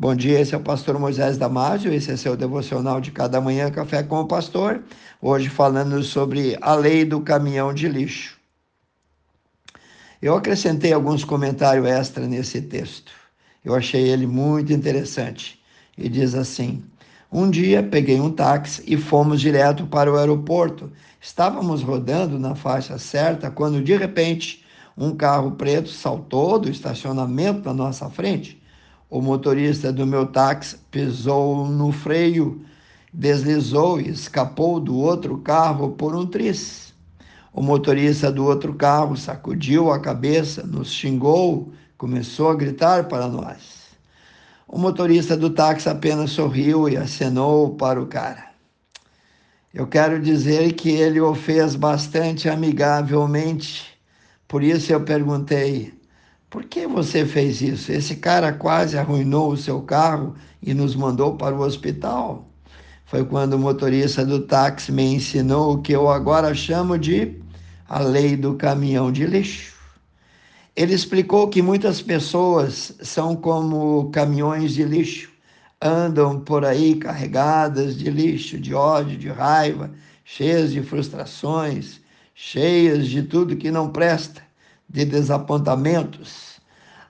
Bom dia, esse é o pastor Moisés Damásio, esse é seu devocional de cada manhã, Café com o Pastor. Hoje falando sobre a lei do caminhão de lixo. Eu acrescentei alguns comentários extra nesse texto. Eu achei ele muito interessante. E diz assim: Um dia peguei um táxi e fomos direto para o aeroporto. Estávamos rodando na faixa certa quando de repente um carro preto saltou do estacionamento na nossa frente. O motorista do meu táxi pisou no freio, deslizou e escapou do outro carro por um tris. O motorista do outro carro sacudiu a cabeça, nos xingou, começou a gritar para nós. O motorista do táxi apenas sorriu e acenou para o cara. Eu quero dizer que ele o fez bastante amigavelmente. Por isso eu perguntei: por que você fez isso? Esse cara quase arruinou o seu carro e nos mandou para o hospital. Foi quando o motorista do táxi me ensinou o que eu agora chamo de a lei do caminhão de lixo. Ele explicou que muitas pessoas são como caminhões de lixo, andam por aí carregadas de lixo, de ódio, de raiva, cheias de frustrações, cheias de tudo que não presta de desapontamentos.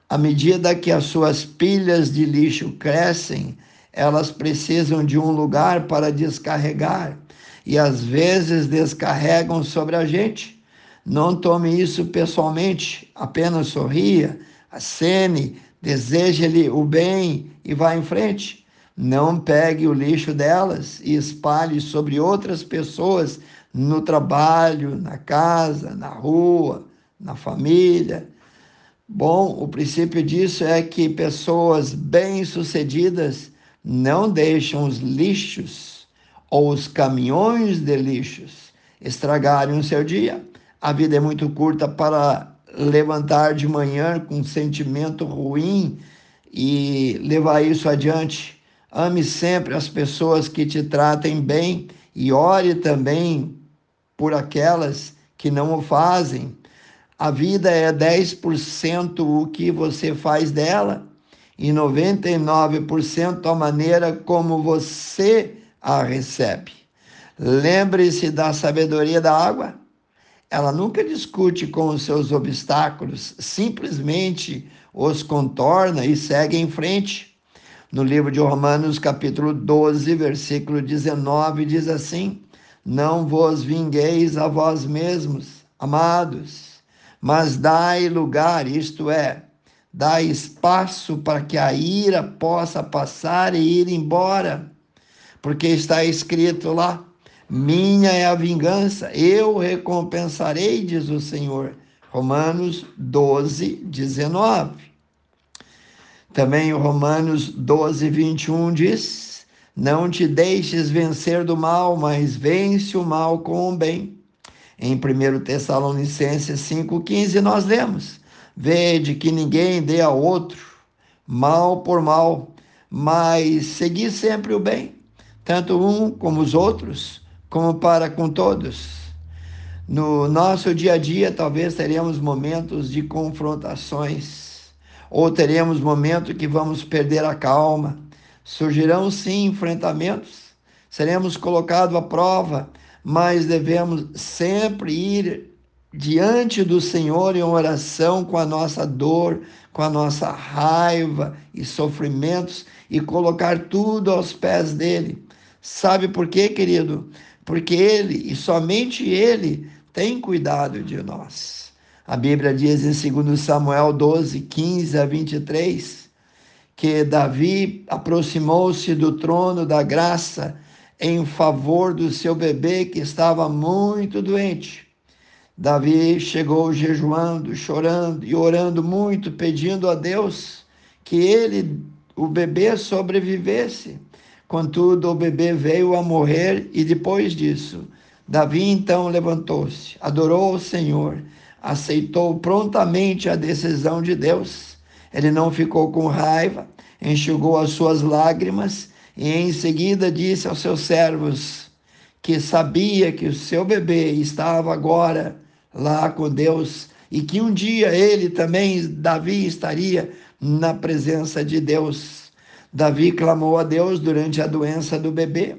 À medida que as suas pilhas de lixo crescem, elas precisam de um lugar para descarregar e às vezes descarregam sobre a gente. Não tome isso pessoalmente, apenas sorria, acene, deseje-lhe o bem e vá em frente. Não pegue o lixo delas e espalhe sobre outras pessoas no trabalho, na casa, na rua, na família. Bom, o princípio disso é que pessoas bem-sucedidas não deixam os lixos ou os caminhões de lixos estragarem o seu dia. A vida é muito curta para levantar de manhã com um sentimento ruim e levar isso adiante. Ame sempre as pessoas que te tratem bem e ore também por aquelas que não o fazem. A vida é 10% o que você faz dela e 99% a maneira como você a recebe. Lembre-se da sabedoria da água. Ela nunca discute com os seus obstáculos, simplesmente os contorna e segue em frente. No livro de Romanos, capítulo 12, versículo 19, diz assim: Não vos vingueis a vós mesmos, amados mas dai lugar, isto é, dai espaço para que a ira possa passar e ir embora, porque está escrito lá: minha é a vingança, eu recompensarei, diz o Senhor. Romanos 12, 19. Também o Romanos 12, 21 diz: Não te deixes vencer do mal, mas vence o mal com o bem. Em 1 Tessalonicenses 5,15 nós lemos: Vede que ninguém dê a outro mal por mal, mas segui sempre o bem, tanto um como os outros, como para com todos. No nosso dia a dia, talvez teremos momentos de confrontações, ou teremos momentos que vamos perder a calma. Surgirão sim enfrentamentos, seremos colocados à prova mas devemos sempre ir diante do Senhor em oração com a nossa dor, com a nossa raiva e sofrimentos e colocar tudo aos pés dele. Sabe por quê, querido? Porque ele e somente ele tem cuidado de nós. A Bíblia diz em 2 Samuel 12, 15 a 23, que Davi aproximou-se do trono da graça em favor do seu bebê que estava muito doente. Davi chegou jejuando, chorando e orando muito, pedindo a Deus que ele, o bebê, sobrevivesse. Contudo, o bebê veio a morrer e depois disso, Davi então levantou-se, adorou o Senhor, aceitou prontamente a decisão de Deus. Ele não ficou com raiva, enxugou as suas lágrimas e em seguida disse aos seus servos que sabia que o seu bebê estava agora lá com Deus e que um dia ele também, Davi, estaria na presença de Deus. Davi clamou a Deus durante a doença do bebê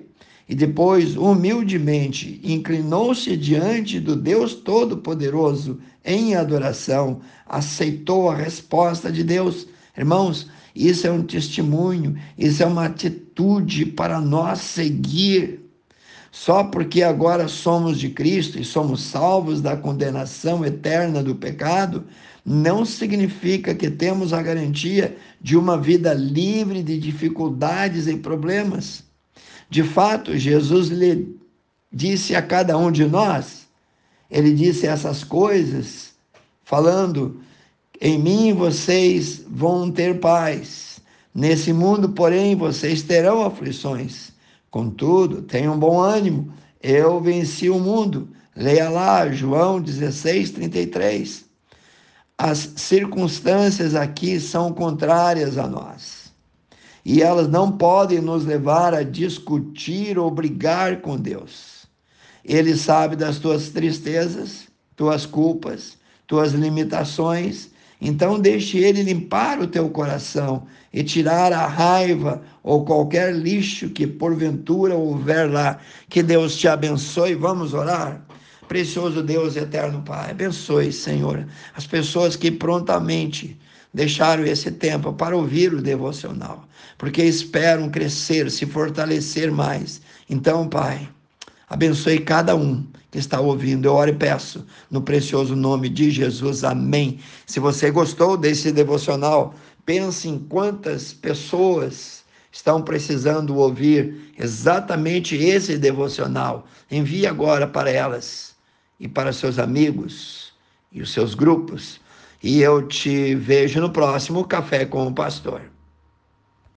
e depois, humildemente, inclinou-se diante do Deus Todo-Poderoso em adoração, aceitou a resposta de Deus. Irmãos, isso é um testemunho, isso é uma atitude para nós seguir. Só porque agora somos de Cristo e somos salvos da condenação eterna do pecado, não significa que temos a garantia de uma vida livre de dificuldades e problemas. De fato, Jesus lhe disse a cada um de nós, ele disse essas coisas, falando: em mim vocês vão ter paz. Nesse mundo, porém, vocês terão aflições. Contudo, tenham bom ânimo. Eu venci o mundo. Leia lá, João 16, 33. As circunstâncias aqui são contrárias a nós. E elas não podem nos levar a discutir ou brigar com Deus. Ele sabe das tuas tristezas, tuas culpas, tuas limitações então deixe ele limpar o teu coração e tirar a raiva ou qualquer lixo que porventura houver lá. Que Deus te abençoe. Vamos orar. Precioso Deus eterno Pai, abençoe, Senhor, as pessoas que prontamente deixaram esse tempo para ouvir o devocional, porque esperam crescer, se fortalecer mais. Então, Pai, Abençoe cada um que está ouvindo. Eu oro e peço no precioso nome de Jesus. Amém. Se você gostou desse devocional, pense em quantas pessoas estão precisando ouvir exatamente esse devocional. Envie agora para elas e para seus amigos e os seus grupos. E eu te vejo no próximo Café com o Pastor.